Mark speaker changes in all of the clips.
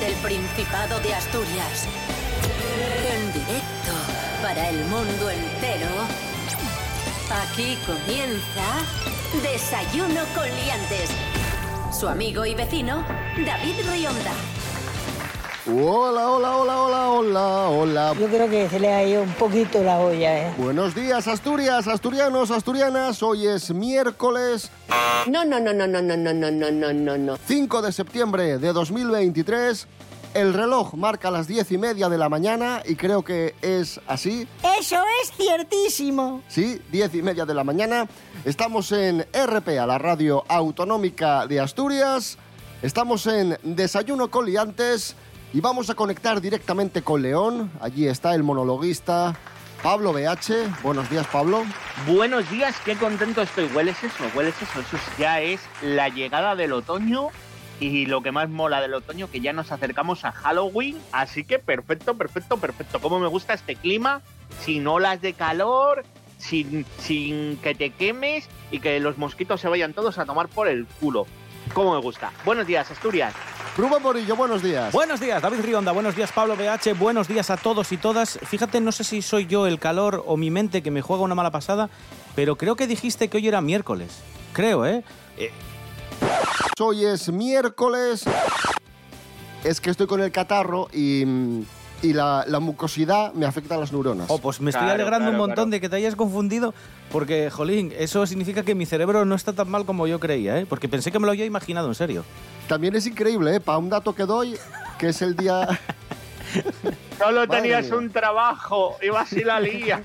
Speaker 1: Desde el Principado de Asturias. En directo para el mundo entero. Aquí comienza Desayuno con Liantes. Su amigo y vecino, David Rionda.
Speaker 2: Hola, hola, hola, hola, hola, hola.
Speaker 3: Yo creo que se le ha ido un poquito la olla, ¿eh?
Speaker 2: Buenos días, Asturias, asturianos, asturianas. Hoy es miércoles
Speaker 4: No, no, no, no, no, no, no, no, no, no, no, no.
Speaker 2: 5 de septiembre de 2023. El reloj marca las diez y media de la mañana y creo que es así.
Speaker 3: Eso es ciertísimo.
Speaker 2: Sí, diez y media de la mañana. Estamos en RPA, la radio autonómica de Asturias. Estamos en Desayuno con Liantes y vamos a conectar directamente con León. Allí está el monologuista Pablo BH. Buenos días, Pablo.
Speaker 5: Buenos días, qué contento estoy. ¿Hueles eso? ¿Hueles eso? Eso ya es la llegada del otoño y lo que más mola del otoño, que ya nos acercamos a Halloween. Así que perfecto, perfecto, perfecto. Cómo me gusta este clima, sin olas de calor, sin, sin que te quemes y que los mosquitos se vayan todos a tomar por el culo. Cómo me gusta. Buenos días, Asturias.
Speaker 2: Rubén Morillo, buenos días.
Speaker 6: Buenos días, David Rionda. Buenos días, Pablo BH. Buenos días a todos y todas. Fíjate, no sé si soy yo el calor o mi mente que me juega una mala pasada, pero creo que dijiste que hoy era miércoles. Creo, ¿eh? Eh,
Speaker 2: Hoy es miércoles. Es que estoy con el catarro y, y la, la mucosidad me afecta a las neuronas.
Speaker 6: Oh, pues me estoy
Speaker 5: Claro,
Speaker 6: alegrando
Speaker 5: claro,
Speaker 6: un montón
Speaker 5: claro.
Speaker 6: de que te hayas confundido, porque, jolín, eso significa que mi cerebro no está tan mal como yo creía, ¿eh? Porque pensé que me lo había imaginado, en serio.
Speaker 2: También es increíble, ¿eh? Para un dato que doy, que es el día...
Speaker 5: Solo
Speaker 2: Madre
Speaker 5: tenías
Speaker 2: mía.
Speaker 5: un trabajo, ibas y la lía.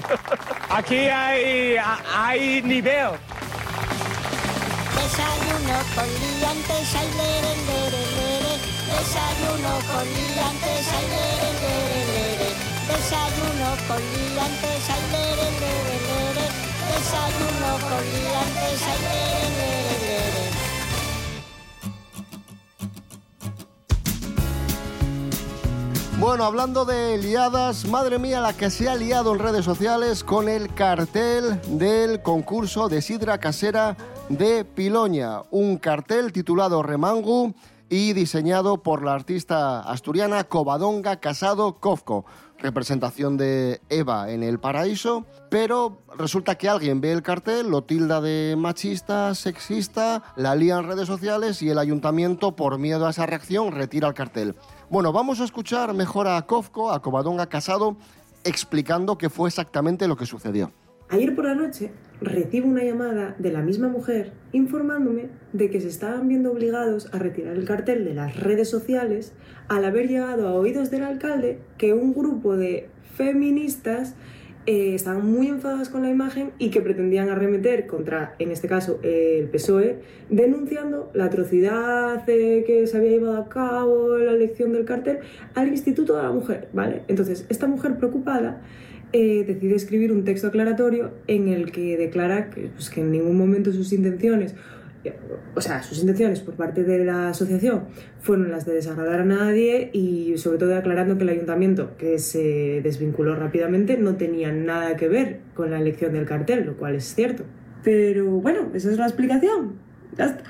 Speaker 7: Aquí hay, hay nivel.
Speaker 8: Desayuno con liantes, ay, lere, lere, lere. Desayuno con liantes, ay, lere, lere, lere. Desayuno con liantes, ay, lere, lere, lere. Desayuno con liantes, ay, lere, lere, lere.
Speaker 2: Bueno, hablando de liadas, madre mía la que se ha liado en redes sociales con el cartel del concurso de sidra casera de Piloña. Un cartel titulado Remangu y diseñado por la artista asturiana Covadonga Casado Kofco. Representación de Eva en el paraíso, pero resulta que alguien ve el cartel, lo tilda de machista, sexista, la lía en redes sociales y el ayuntamiento, por miedo a esa reacción, retira el cartel. Bueno, vamos a escuchar mejor a Kofco, a Covadonga Casado, explicando qué fue exactamente lo que sucedió.
Speaker 9: Ayer por la noche recibo una llamada de la misma mujer informándome de que se estaban viendo obligados a retirar el cartel de las redes sociales al haber llegado a oídos del alcalde que un grupo de feministas eh, estaban muy enfadadas con la imagen y que pretendían arremeter contra, en este caso, el PSOE, denunciando la atrocidad eh, que se había llevado a cabo la elección del cartel al Instituto de la Mujer, ¿vale? Entonces, esta mujer preocupada eh, decide escribir un texto aclaratorio en el que declara que, pues, que en ningún momento sus intenciones, eh, o sea, sus intenciones por parte de la asociación fueron las de desagradar a nadie y sobre todo aclarando que el ayuntamiento, que se desvinculó rápidamente, no tenía nada que ver con la elección del cartel, lo cual es cierto. Pero bueno, esa es la explicación. Ya está.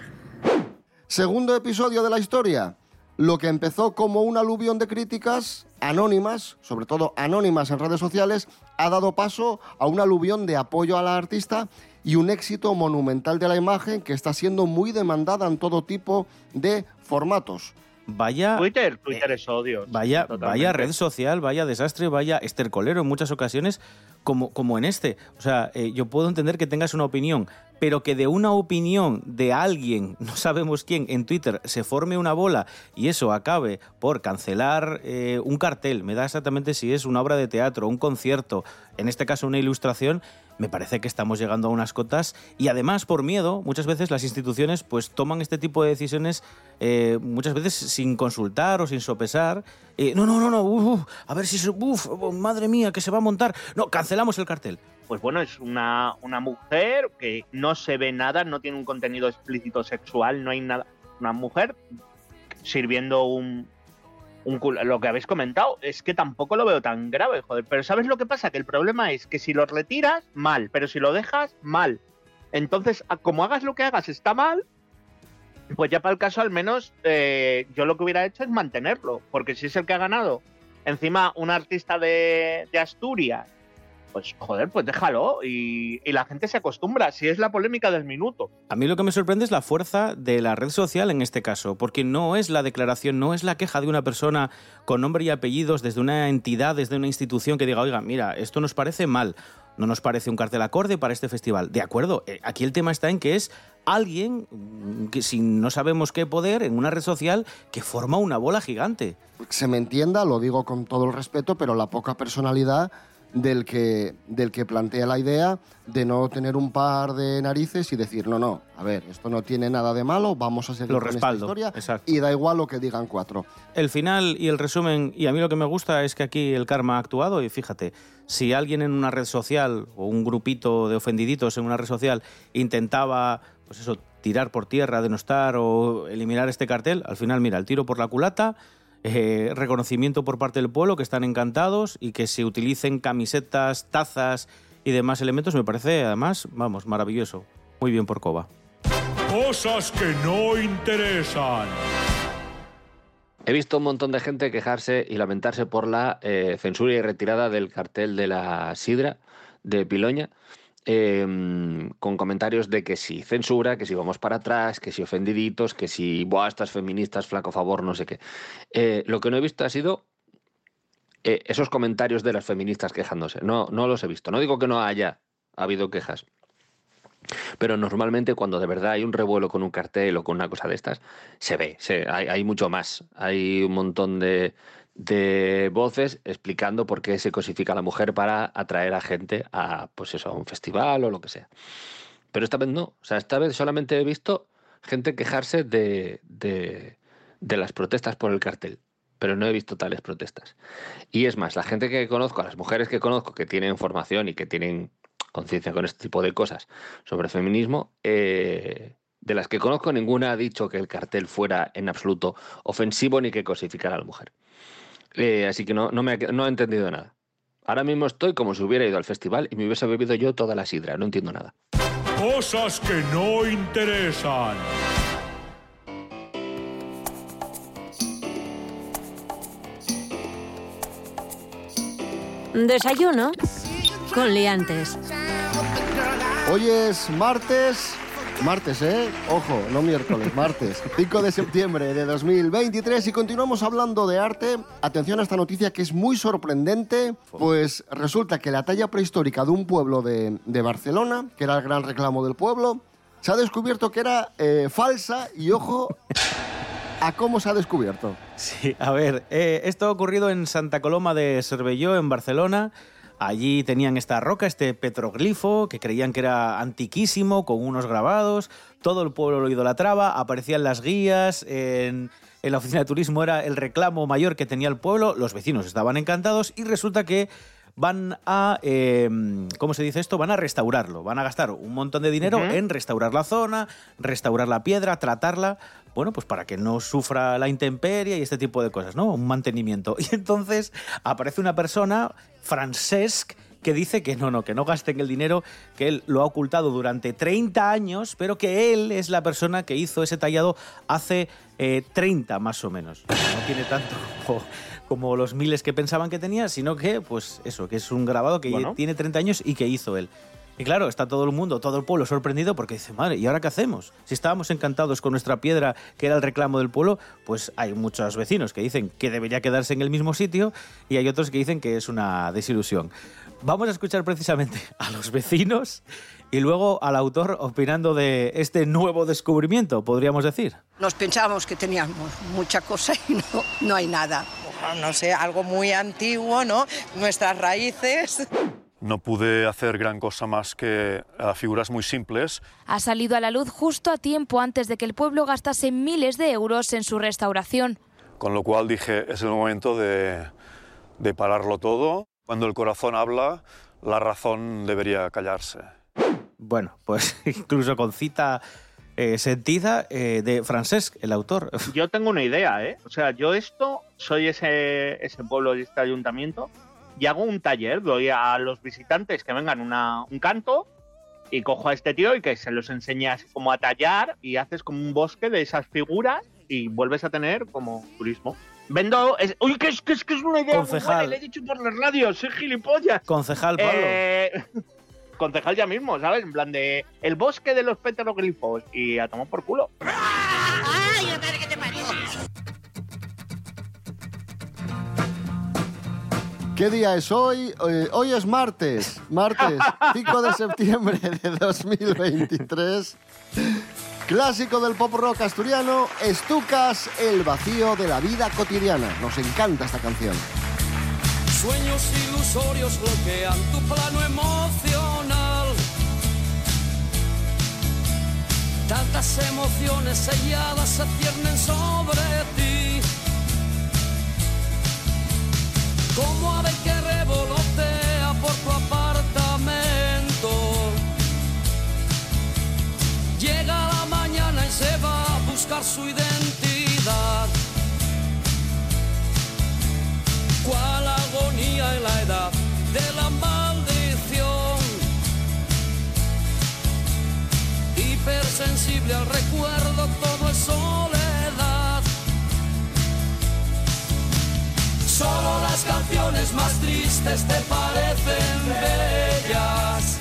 Speaker 2: Segundo episodio de la historia. Lo que empezó como un aluvión de críticas anónimas, sobre todo anónimas en redes sociales, ha dado paso a un aluvión de apoyo a la artista y un éxito monumental de la imagen que está siendo muy demandada en todo tipo de formatos.
Speaker 6: Vaya.
Speaker 5: Twitter, Twitter es odio.
Speaker 6: Vaya,
Speaker 5: Totalmente.
Speaker 6: vaya red social, vaya desastre, vaya estercolero en muchas ocasiones, como, como en este. O sea, eh, yo puedo entender que tengas una opinión, pero que de una opinión de alguien, no sabemos quién, en Twitter se forme una bola y eso acabe por cancelar eh, un cartel, me da exactamente si es una obra de teatro, un concierto, en este caso una ilustración, me parece que estamos llegando a unas cotas y además por miedo muchas veces las instituciones pues toman este tipo de decisiones eh, muchas veces sin consultar o sin sopesar. Eh, no no no no uf, a ver si se, uf, madre mía que se va a montar. No cancelamos el cartel.
Speaker 5: Pues bueno, es una, una mujer que no se ve nada, no tiene un contenido explícito sexual, no hay nada. Una mujer sirviendo un, un culo. Lo que habéis comentado es que tampoco lo veo tan grave, joder. Pero ¿sabes lo que pasa? Que el problema es que si lo retiras, mal. Pero si lo dejas, mal. Entonces, como hagas lo que hagas, está mal. Pues ya para el caso, al menos, eh, yo lo que hubiera hecho es mantenerlo, porque si es el que ha ganado, encima un artista de Asturias, pues joder, pues déjalo y, y la gente se acostumbra, si es la polémica del minuto.
Speaker 6: A mí lo que me sorprende es la fuerza de la red social en este caso, porque no es la declaración, no es la queja de una persona con nombre y apellidos desde una entidad, desde una institución que diga, oiga, mira, esto nos parece mal, no nos parece un cartel acorde para este festival. De acuerdo, eh, aquí el tema está en que es alguien que sin no sabemos qué poder en una red social que forma una bola gigante.
Speaker 2: Se me entienda, lo digo con todo el respeto, pero la poca personalidad del que, del que plantea la idea de no tener un par de narices y decir, no, no, a ver, esto no tiene nada de malo, vamos a seguir
Speaker 6: Lo
Speaker 2: con
Speaker 6: respaldo,
Speaker 2: esta historia
Speaker 6: exacto.
Speaker 2: y da igual lo que digan cuatro.
Speaker 6: El final y el resumen, y a mí lo que me gusta es que aquí el karma ha actuado y fíjate, si alguien en una red social o un grupito de ofendiditos en una red social intentaba, pues eso, tirar por tierra, denostar o eliminar este cartel, al final, mira, el tiro por la culata, eh, reconocimiento por parte del pueblo, que están encantados y que se utilicen camisetas, tazas y demás elementos, me parece además, vamos, maravilloso. Muy bien por Coba.
Speaker 10: Cosas que no interesan.
Speaker 11: He visto un montón de gente quejarse y lamentarse por la eh, censura y retirada del cartel de la Sidra de Piloña, eh, con comentarios de que si censura, que si vamos para atrás, que si ofendiditos, que si, buah, estas feministas, flaco favor, no sé qué. Eh, lo que no he visto ha sido eh, esos comentarios de las feministas quejándose. No, no los he visto. No digo que no haya habido quejas. Pero normalmente cuando de verdad hay un revuelo con un cartel o con una cosa de estas, se ve, hay mucho más. Hay un montón de, de voces explicando por qué se cosifica a la mujer para atraer a gente a, pues eso, a un festival o lo que sea. Pero esta vez no. O sea, esta vez solamente he visto gente quejarse de, de, las protestas por el cartel. Pero no he visto tales protestas. Y es más, la gente que conozco, las mujeres que conozco que tienen formación y que tienen conciencia con este tipo de cosas sobre feminismo, eh, de las que conozco, ninguna ha dicho que el cartel fuera en absoluto ofensivo ni que cosificara a la mujer. Eh, así que no, no, me ha- no he entendido nada. Ahora mismo estoy como si hubiera ido al festival y me hubiese bebido yo toda la sidra. No entiendo nada.
Speaker 10: Cosas que no interesan.
Speaker 1: Desayuno con liantes.
Speaker 2: Hoy es martes, martes, ¿eh? Ojo, no miércoles, martes, 5 de septiembre de 2023 y continuamos hablando de arte. Atención a esta noticia que es muy sorprendente, pues resulta que la talla prehistórica de un pueblo de, de Barcelona, que era el gran reclamo del pueblo, se ha descubierto que era eh, falsa y ojo a cómo se ha descubierto.
Speaker 6: Sí, a ver, eh, esto ha ocurrido en Santa Coloma de Cervelló, en Barcelona. Allí tenían esta roca, este petroglifo, que creían que era antiquísimo, con unos grabados. Todo el pueblo lo idolatraba, aparecían las guías, en, en la oficina de turismo era el reclamo mayor que tenía el pueblo, los vecinos estaban encantados y resulta que van a, eh, ¿cómo se dice esto? Van a restaurarlo, van a gastar un montón de dinero en restaurar la zona, restaurar la piedra, tratarla, bueno, pues para que no sufra la intemperie y este tipo de cosas, ¿no? Un mantenimiento. Y entonces aparece una persona, Francesc, que dice que no, no, que no gasten el dinero, que él lo ha ocultado durante 30 años, pero que él es la persona que hizo ese tallado hace eh, 30 más o menos. No tiene tanto como, como los miles que pensaban que tenía, sino que, pues eso, que es un grabado que
Speaker 5: Bueno.
Speaker 6: tiene 30 años y que hizo él. Y claro, está todo el mundo, todo el pueblo sorprendido porque dice, madre, ¿y ahora qué hacemos? Si estábamos encantados con nuestra piedra, que era el reclamo del pueblo, pues hay muchos vecinos que dicen que debería quedarse en el mismo sitio y hay otros que dicen que es una desilusión. Vamos a escuchar precisamente a los vecinos y luego al autor opinando de este nuevo descubrimiento, podríamos decir.
Speaker 12: Nos pensábamos que teníamos mucha cosa y no, no hay nada.
Speaker 13: no sé, algo muy antiguo, ¿no? Nuestras raíces.
Speaker 14: No pude hacer gran cosa más que eh, figuras muy simples.
Speaker 15: Ha salido a la luz justo a tiempo antes de que el pueblo gastase miles de euros en su restauración.
Speaker 14: Con lo cual dije, es el momento de, de pararlo todo. Cuando el corazón habla, la razón debería callarse.
Speaker 6: Bueno, pues incluso con cita eh, sentida eh, de Francesc, el autor.
Speaker 5: Yo tengo una idea, ¿eh? O sea, yo esto, soy ese, ese pueblo de este ayuntamiento y hago un taller, doy a los visitantes que vengan una, un canto y cojo a este tío y que se los enseñas como a tallar y haces como un bosque de esas figuras y vuelves a tener como turismo. Vendo. Es, uy, que es, que es, que es una idea.
Speaker 6: Concejal.
Speaker 5: buena, le he dicho por la radio, soy gilipollas.
Speaker 6: Concejal, Pablo.
Speaker 5: Eh, concejal ya mismo, ¿sabes? En plan de. El bosque de los petroglifos. Y a tomar por culo.
Speaker 8: ¡Ay, ¿Qué
Speaker 2: día es hoy? Eh, hoy es martes, martes 5 de septiembre de 2023. Clásico del pop rock asturiano, Estucas, el vacío de la vida cotidiana. Nos encanta esta canción.
Speaker 16: Sueños ilusorios bloquean tu plano emocional. Tantas emociones selladas se ciernen sobre ti. Como ave que revolotea por tu apartamento. Llega la mañana y se va a buscar su identidad. cual agonía en la edad de la maldición. Hipersensible al recuerdo, canciones más tristes te parecen bellas.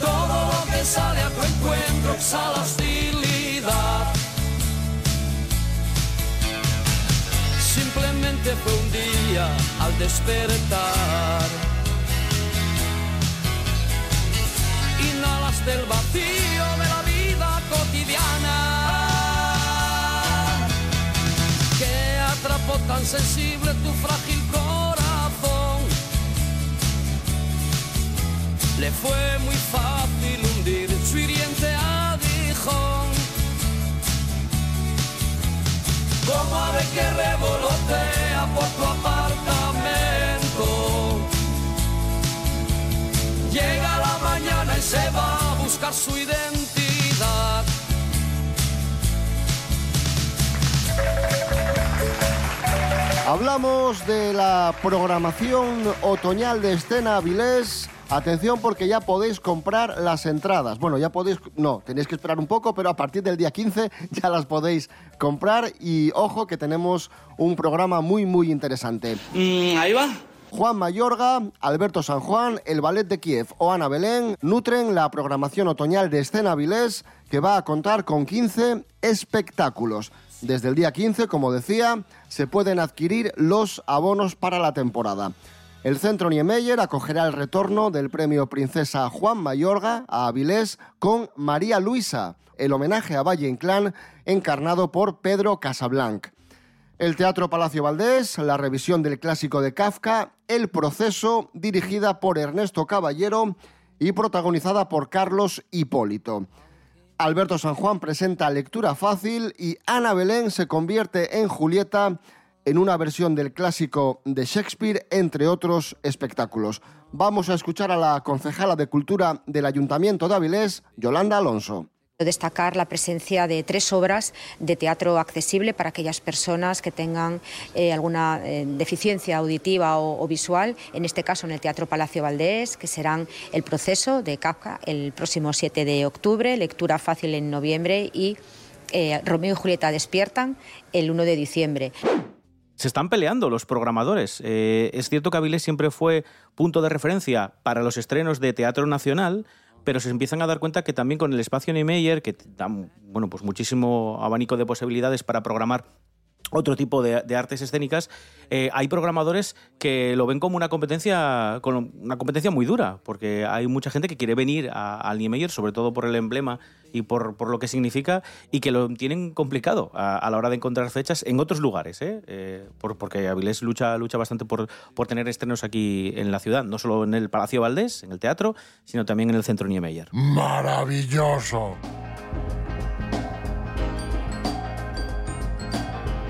Speaker 16: Todo lo que sale a tu encuentro exhala hostilidad. simplemente fue un día al despertar. Inhalas del vacío de la vida cotidiana tan sensible tu frágil corazón. Le fue muy fácil hundir su hiriente aguijón. como ave que revolotea por tu apartamento. Llega la mañana y se va a buscar su identidad.
Speaker 2: Hablamos de la programación otoñal de Escena Avilés. Atención porque ya podéis comprar las entradas. Bueno, ya podéis, no, tenéis que esperar un poco, pero a partir del día 15 ya las podéis comprar y ojo que tenemos un programa muy muy interesante.
Speaker 16: ahí va.
Speaker 2: Juan Mayorga, Alberto San Juan, el Ballet de Kiev o Ana Belén nutren la programación otoñal de Escena Avilés que va a contar con 15 espectáculos. Desde el día 15, como decía, se pueden adquirir los abonos para la temporada. El Centro Niemeyer acogerá el retorno del premio Princesa Juan Mayorga a Avilés con María Luisa, el homenaje a Valle Inclán encarnado por Pedro Casablanc. El Teatro Palacio Valdés, la revisión del clásico de Kafka, El proceso, dirigida por Ernesto Caballero y protagonizada por Carlos Hipólito. Alberto San Juan presenta Lectura Fácil y Ana Belén se convierte en Julieta en una versión del clásico de Shakespeare, entre otros espectáculos. Vamos a escuchar a la concejala de Cultura del Ayuntamiento de Avilés, Yolanda Alonso.
Speaker 17: Destacar la presencia de tres obras de teatro accesible para aquellas personas que tengan eh, alguna eh, deficiencia auditiva o, visual, en este caso en el Teatro Palacio Valdés, que serán El proceso de Kafka el próximo 7 de octubre, lectura fácil en noviembre y eh, Romeo y Julieta despiertan el 1 de diciembre
Speaker 6: se están peleando los programadores. Es cierto que Avilés siempre fue punto de referencia para los estrenos de teatro nacional, pero se empiezan a dar cuenta que también con el espacio Niemeyer, que da bueno, pues muchísimo abanico de posibilidades para programar otro tipo de, artes escénicas, eh, hay programadores que lo ven como una competencia, con una competencia muy dura, porque hay mucha gente que quiere venir al Niemeyer, sobre todo por el emblema y por, por, lo que significa, y que lo tienen complicado a, a la hora de encontrar fechas en otros lugares, ¿eh? Eh, por, porque Avilés lucha, lucha bastante por, por tener estrenos aquí en la ciudad, no solo en el Palacio Valdés, en el teatro, sino también en el Centro Niemeyer.
Speaker 10: ¡Maravilloso!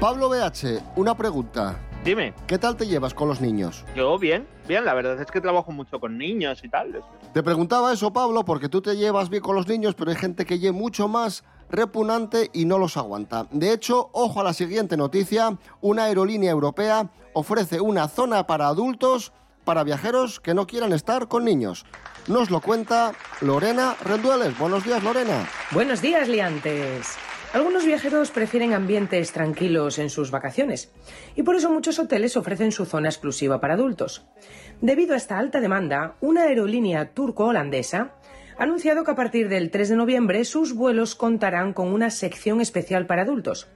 Speaker 2: Pablo BH, una pregunta.
Speaker 5: Dime.
Speaker 2: ¿Qué tal te llevas con los niños?
Speaker 5: Yo bien, bien, la verdad es que trabajo mucho con niños y tal.
Speaker 2: Te preguntaba eso, Pablo, porque tú te llevas bien con los niños, pero hay gente que lleva mucho más repugnante y no los aguanta. De hecho, ojo a la siguiente noticia, una aerolínea europea ofrece una zona para adultos para viajeros que no quieran estar con niños. Nos lo cuenta Lorena Rendueles. Buenos días, Lorena.
Speaker 18: Buenos días, liantes. Algunos viajeros prefieren ambientes tranquilos en sus vacaciones y por eso muchos hoteles ofrecen su zona exclusiva para adultos. Debido a esta alta demanda, una aerolínea turco-holandesa ha anunciado que a partir del 3 de noviembre sus vuelos contarán con una sección especial para adultos.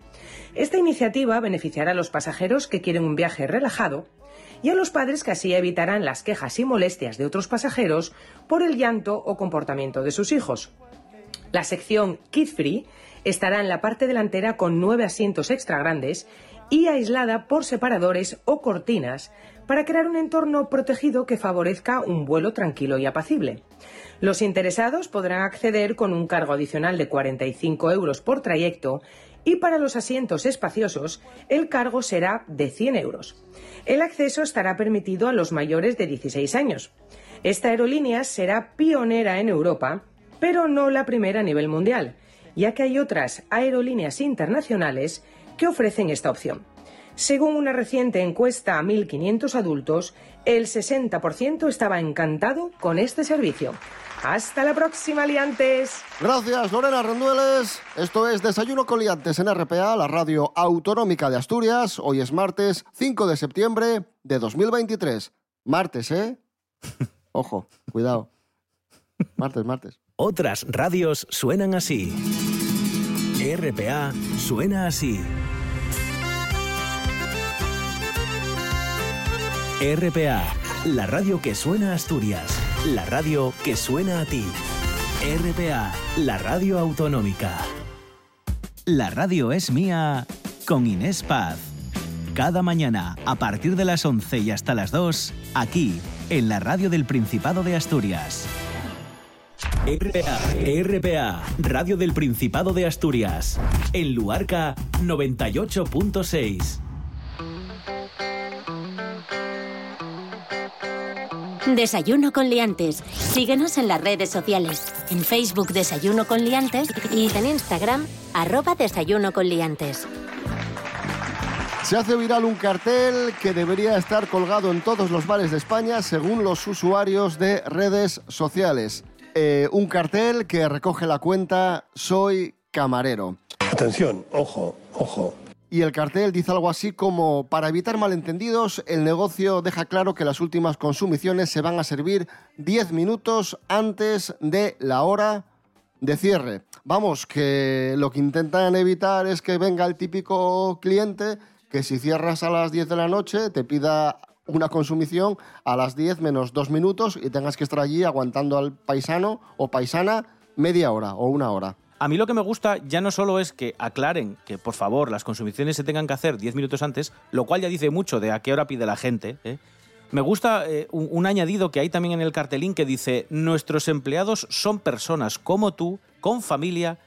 Speaker 18: Esta iniciativa beneficiará a los pasajeros que quieren un viaje relajado y a los padres que así evitarán las quejas y molestias de otros pasajeros por el llanto o comportamiento de sus hijos. La sección Kid Free estará en la parte delantera con nueve asientos extra grandes y aislada por separadores o cortinas para crear un entorno protegido que favorezca un vuelo tranquilo y apacible. Los interesados podrán acceder con un cargo adicional de 45 euros por trayecto y para los asientos espaciosos el cargo será de 100 euros. El acceso estará permitido a los mayores de 16 años. Esta aerolínea será pionera en Europa, pero no la primera a nivel mundial, ya que hay otras aerolíneas internacionales que ofrecen esta opción. Según una reciente encuesta a 1.500 adultos, el 60% estaba encantado con este servicio. Hasta la próxima, liantes.
Speaker 2: Gracias, Lorena Rendueles. Esto es Desayuno con Liantes en RPA, la radio autonómica de Asturias. Hoy es martes 5 de septiembre de 2023. Martes, ¿eh? Ojo, cuidado. Martes, martes.
Speaker 19: Otras radios suenan así. RPA suena así. RPA, la radio que suena a Asturias, la radio que suena a ti. RPA, la radio autonómica. La radio es mía con Inés Paz. Cada mañana, a partir de las 11 y hasta las 2, aquí, en la radio del Principado de Asturias. RPA, RPA, Radio del Principado de Asturias. En Luarca 98.6.
Speaker 1: Desayuno con liantes. Síguenos en las redes sociales. En Facebook Desayuno con liantes y en Instagram arroba Desayuno con liantes.
Speaker 2: Se hace viral un cartel que debería estar colgado en todos los bares de España según los usuarios de redes sociales. Eh, un cartel que recoge la cuenta Soy camarero.
Speaker 10: Atención, ojo, ojo.
Speaker 2: Y el cartel dice algo así como, para evitar malentendidos, el negocio deja claro que las últimas consumiciones se van a servir 10 minutos antes de la hora de cierre. Vamos, que lo que intentan evitar es que venga el típico cliente que si cierras a las 10 de la noche te pida una consumición a las 10 menos 2 minutos y tengas que estar allí aguantando al paisano o paisana media hora o una hora.
Speaker 6: A mí lo que me gusta ya no solo es que aclaren que, por favor, las consumiciones se tengan que hacer 10 minutos antes, lo cual ya dice mucho de a qué hora pide la gente. ¿eh? Me gusta eh, un, un añadido que hay también en el cartelín que dice, nuestros empleados son personas como tú, con familia,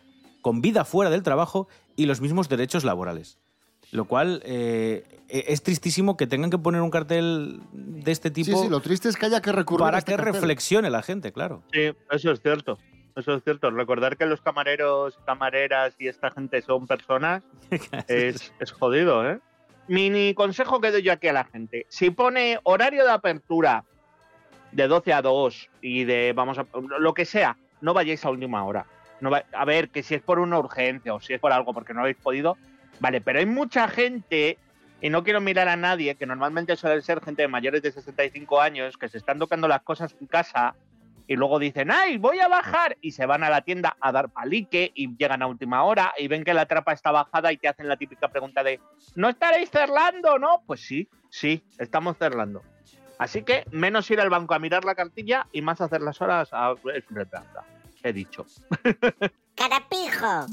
Speaker 6: con vida fuera del trabajo y los mismos derechos laborales. Lo cual eh, es tristísimo que tengan que poner un cartel de este tipo.
Speaker 2: Sí, sí, lo triste es que haya que recurrir
Speaker 6: para
Speaker 2: a este
Speaker 6: que
Speaker 2: cartel.
Speaker 6: reflexione la gente, claro.
Speaker 5: Sí, eso es cierto. Eso es cierto. Recordar que los camareros, camareras y esta gente son personas es, es jodido, ¿eh? Mini consejo que doy yo aquí a la gente. Si pone horario de apertura de 12 a 2 y de, vamos a, lo que sea, no vayáis a última hora. No va- a ver, que si es por una urgencia o si es por algo porque no habéis podido, vale, pero hay mucha gente, y no quiero mirar a nadie, que normalmente suele ser gente de mayores de 65 años, que se están tocando las cosas en casa y luego dicen, ¡ay, voy a bajar! Y se van a la tienda a dar palique y llegan a última hora y ven que la trapa está bajada y te hacen la típica pregunta de, ¿no estaréis cerrando, no? Pues sí, sí, estamos cerrando. Así que menos ir al banco a mirar la cartilla y más hacer las horas a... He dicho.
Speaker 8: ¡Carapijo!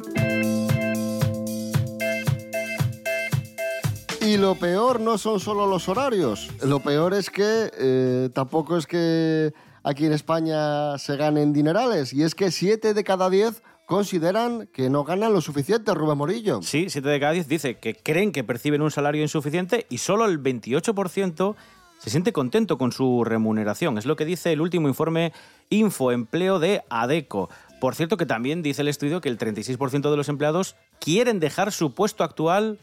Speaker 2: Y lo peor no son solo los horarios. Lo peor es que eh, tampoco es que aquí en España se ganen dinerales. Y es que 7 de cada 10 consideran que no ganan lo suficiente, Rubén Morillo.
Speaker 6: Sí, 7 de cada 10 dice que creen que perciben un salario insuficiente y solo el 28% se siente contento con su remuneración. Es lo que dice el último informe Infoempleo de ADECO. Por cierto que también dice el estudio que el 36% de los empleados quieren dejar su puesto actual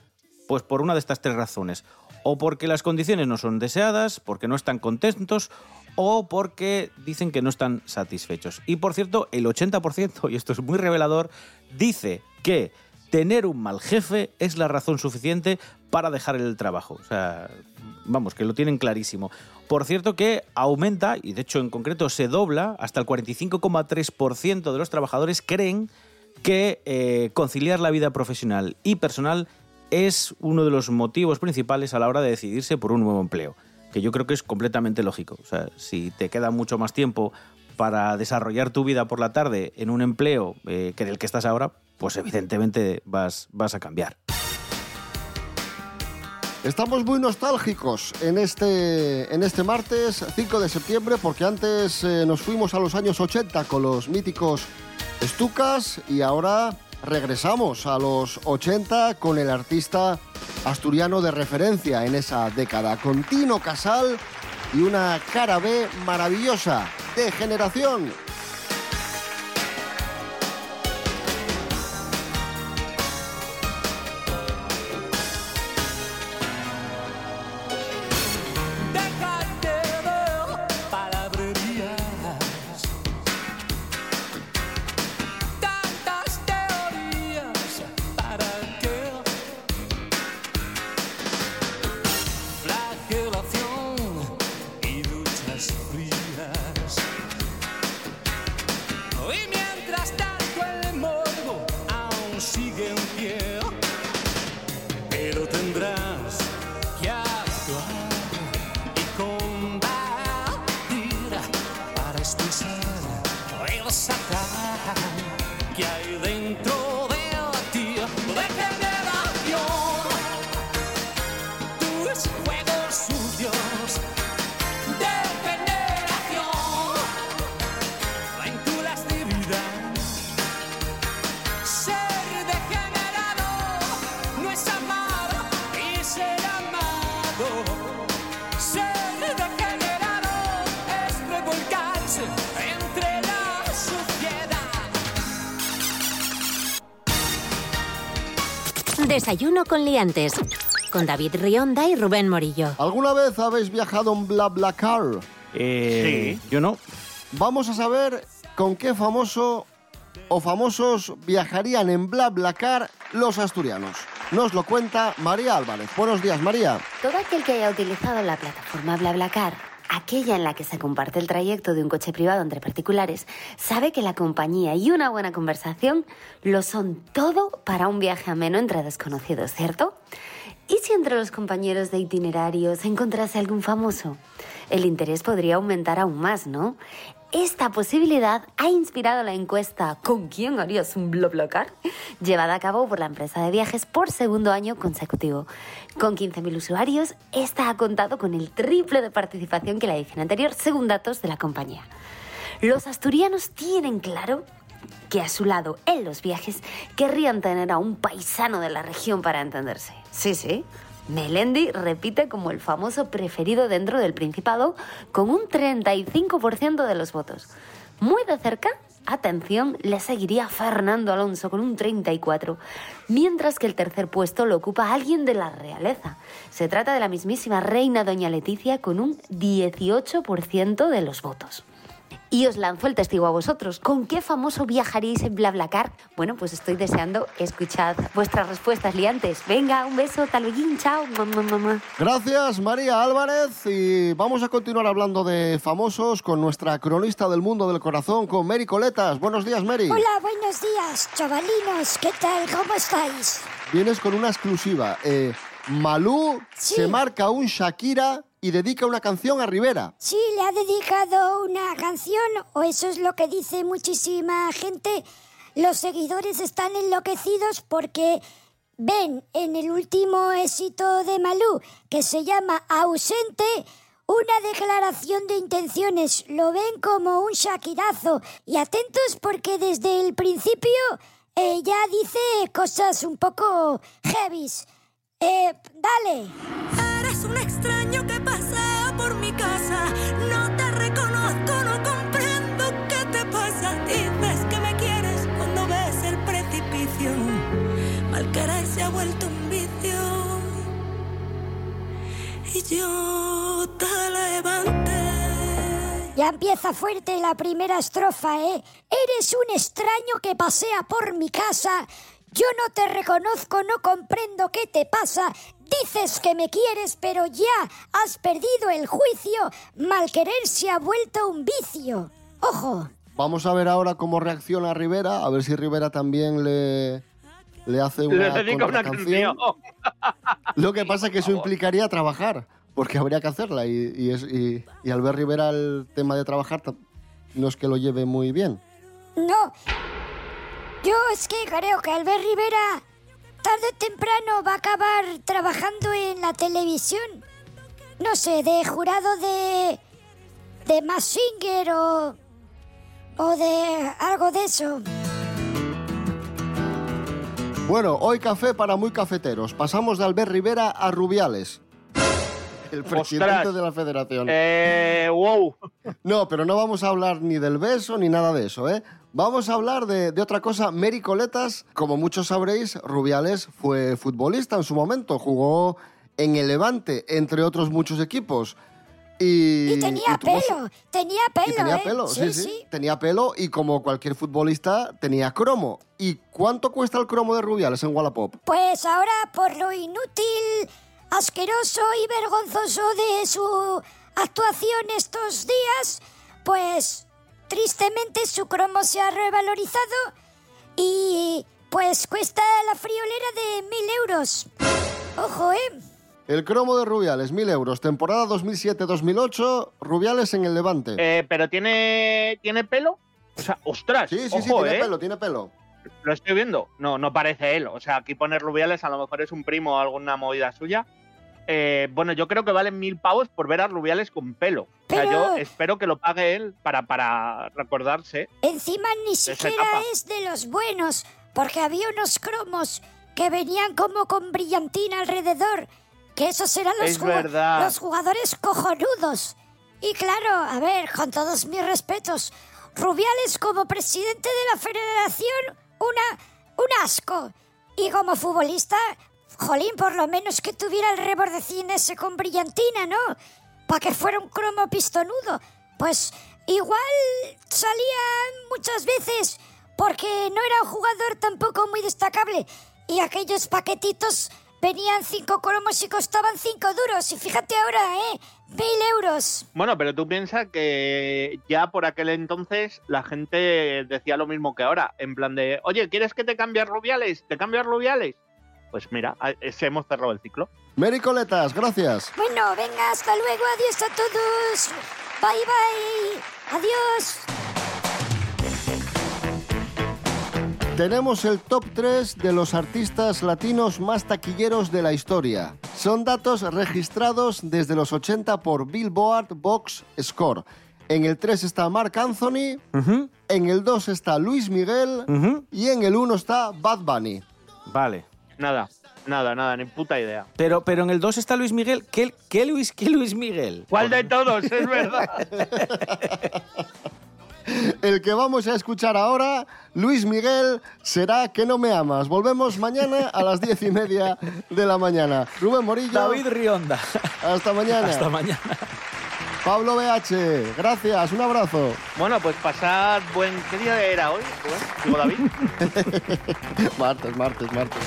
Speaker 6: pues por una de estas tres razones. o porque las condiciones no son deseadas, porque no están contentos o porque dicen que no están satisfechos. Y por cierto, el 80%, y esto es muy revelador, dice que tener un mal jefe es la razón suficiente para dejar el trabajo. O sea, vamos, que lo tienen clarísimo. Por cierto que aumenta, y de hecho en concreto se dobla, hasta el 45,3% de los trabajadores creen que eh, conciliar la vida profesional y personal es uno de los motivos principales a la hora de decidirse por un nuevo empleo, que yo creo que es completamente lógico. O sea, si te queda mucho más tiempo para desarrollar tu vida por la tarde en un empleo eh, que en el que estás ahora, pues evidentemente vas, vas a cambiar.
Speaker 2: Estamos muy nostálgicos en este, en este martes 5 de septiembre porque antes eh, nos fuimos a los años 80 con los míticos Estucas y ahora regresamos a los 80 con el artista asturiano de referencia en esa década, con Tino Casal y una cara B maravillosa de generación.
Speaker 1: Desayuno con liantes. Con David Rionda y Rubén Morillo.
Speaker 2: ¿Alguna vez habéis viajado en BlaBlaCar?
Speaker 6: Eh, Yo no.
Speaker 2: Vamos a saber con qué famoso o famosos viajarían en BlaBlaCar los asturianos. Nos lo cuenta María Álvarez. Buenos días, María.
Speaker 20: Todo aquel que haya utilizado la plataforma BlaBlaCar, aquella en la que se comparte el trayecto de un coche privado entre particulares, sabe que la compañía y una buena conversación lo son todo para un viaje ameno entre desconocidos, ¿cierto? ¿Y si entre los compañeros de itinerarios se encontrase algún famoso? El interés podría aumentar aún más, ¿no? Esta posibilidad ha inspirado la encuesta ¿Con quién harías un BlaBlaCar? llevada a cabo por la empresa de viajes por segundo año consecutivo. Con 15.000 usuarios, esta ha contado con el triple de participación que la edición anterior, según datos de la compañía. Los asturianos tienen claro que a su lado en los viajes querrían tener a un paisano de la región para entenderse. Sí, sí. Melendi repite como el famoso preferido dentro del Principado con un 35% de los votos. Muy de cerca, atención, le seguiría Fernando Alonso con un 34%, mientras que el tercer puesto lo ocupa alguien de la realeza. Se trata de la mismísima reina Doña Leticia con un 18% de los votos. Y os lanzo el testigo a vosotros. ¿Con qué famoso viajaríais en BlaBlaCar? Bueno, pues estoy deseando escuchar vuestras respuestas liantes. Venga, un beso, taluguín, chao. Mamá, mamá.
Speaker 2: Gracias, María Álvarez. Y vamos a continuar hablando de famosos con nuestra cronista del mundo del corazón, con Mary Coletas. Buenos días, Mary.
Speaker 8: Hola, buenos días, chavalinos. ¿Qué tal? ¿Cómo estáis?
Speaker 2: Vienes con una exclusiva. Eh, Malú
Speaker 8: Sí.
Speaker 2: se marca un Shakira y dedica una canción a Rivera.
Speaker 8: Sí, le ha dedicado una canción, o eso es lo que dice muchísima gente. Los seguidores están enloquecidos porque ven en el último éxito de Malú, que se llama Ausente, una declaración de intenciones. Lo ven como un shakirazo. Y atentos porque desde el principio ya dice cosas un poco heavies. Eh, dale.
Speaker 16: Eres un extraño que pasea por mi casa. No te reconozco, no comprendo qué te pasa. Dices que me quieres cuando ves el precipicio. Mal querer se ha vuelto un vicio. y yo te levanté.
Speaker 8: Ya empieza fuerte la primera estrofa, ¿eh? Eres un extraño que pasea por mi casa. Yo no te reconozco, no comprendo qué te pasa. Dices que me quieres, pero ya has perdido el juicio. Mal querer se ha vuelto un vicio. Ojo.
Speaker 2: Vamos a ver ahora cómo reacciona Rivera, a ver si Rivera también le, le hace una,
Speaker 5: Le dedica una
Speaker 2: contracanción.
Speaker 5: canción.
Speaker 2: Lo que pasa es que eso implicaría trabajar, porque habría que hacerla. Y, y es, y, y al ver Rivera el tema de trabajar, no es que lo lleve muy bien.
Speaker 8: No. Yo es que creo que Albert Rivera tarde o temprano va a acabar trabajando en la televisión. No sé, de jurado de. de Mass Singer o. o de algo de eso.
Speaker 2: Bueno, hoy café para muy cafeteros. Pasamos de Albert Rivera a Rubiales. El presidente
Speaker 5: Ostras.
Speaker 2: de la federación.
Speaker 5: Eh, wow.
Speaker 2: No, pero no vamos a hablar ni del beso ni nada de eso, ¿eh? Vamos a hablar de, de otra cosa. Mary Coletas, como muchos sabréis, Rubiales fue futbolista en su momento. Jugó en el Levante, entre otros muchos equipos. Y,
Speaker 8: Y tenía
Speaker 2: y tuvo su-
Speaker 8: pelo, tenía pelo,
Speaker 2: y tenía
Speaker 8: ¿eh?
Speaker 2: pelo, sí, sí, Tenía pelo y como cualquier futbolista tenía cromo. ¿Y cuánto cuesta el cromo de Rubiales en Wallapop?
Speaker 8: Pues ahora, por lo inútil, asqueroso y vergonzoso de su actuación estos días, pues tristemente su cromo se ha revalorizado y pues cuesta la friolera de mil euros. Ojo, ¿eh?
Speaker 2: El cromo de Rubiales, 1000 euros. Temporada 2007-2008, Rubiales en el Levante.
Speaker 5: Eh, pero tiene, tiene pelo. O sea, ostras.
Speaker 2: sí, sí, sí,
Speaker 5: ojo,
Speaker 2: tiene
Speaker 5: eh.
Speaker 2: pelo, tiene pelo.
Speaker 5: Lo estoy viendo. No, no parece él. O sea, aquí pone Rubiales, a lo mejor es un primo o alguna movida suya. Eh, bueno, yo creo que valen mil pavos por ver a Rubiales con pelo. O sea,
Speaker 8: Pero-
Speaker 5: yo espero que lo pague él para, para recordarse.
Speaker 8: Encima ni siquiera es de los buenos, porque había unos cromos que venían como con brillantina alrededor, que esos eran los,
Speaker 5: verdad.
Speaker 8: los jugadores cojonudos. Y claro, a ver, con todos mis respetos, Rubiales como presidente de la federación, una, un asco. Y como futbolista, jolín, por lo menos que tuviera el rebordecín ese con brillantina, ¿no? Para que fuera un cromo pistonudo. Pues igual salía muchas veces porque no era un jugador tampoco muy destacable. Y aquellos paquetitos venían cinco cromos y costaban cinco duros. Y fíjate ahora, ¿eh? Mil euros.
Speaker 5: Bueno, pero tú piensas que ya por aquel entonces la gente decía lo mismo que ahora. En plan de, oye, ¿quieres que te cambie Rubiales? ¿Te cambio a Rubiales? Pues mira, ese hemos cerrado el ciclo.
Speaker 2: Mary Coletas, gracias.
Speaker 8: Bueno, venga, hasta luego. Adiós a todos. Bye, bye. Adiós.
Speaker 2: Tenemos el top 3 de los artistas latinos más taquilleros de la historia. Son datos registrados desde los 80 por Billboard Box Score. En el 3 está Mark Anthony, en el 2 está Luis Miguel y en el 1 está Bad Bunny.
Speaker 6: Vale.
Speaker 5: Nada, nada, nada, ni puta idea.
Speaker 6: Pero, pero en el 2 está Luis Miguel. ¿Qué, qué Luis, qué Luis Miguel?
Speaker 5: ¿Cuál de todos? Es verdad.
Speaker 2: El que vamos a escuchar ahora, Luis Miguel, será Que no me amas. Volvemos mañana a las diez y media de la mañana. Rubén Morillo.
Speaker 6: David Rionda.
Speaker 2: Hasta mañana.
Speaker 6: Hasta mañana.
Speaker 2: Pablo BH, gracias, un abrazo.
Speaker 5: Bueno, pues pasar buen... ¿Qué día era hoy? Digo, David.
Speaker 2: martes, martes, martes.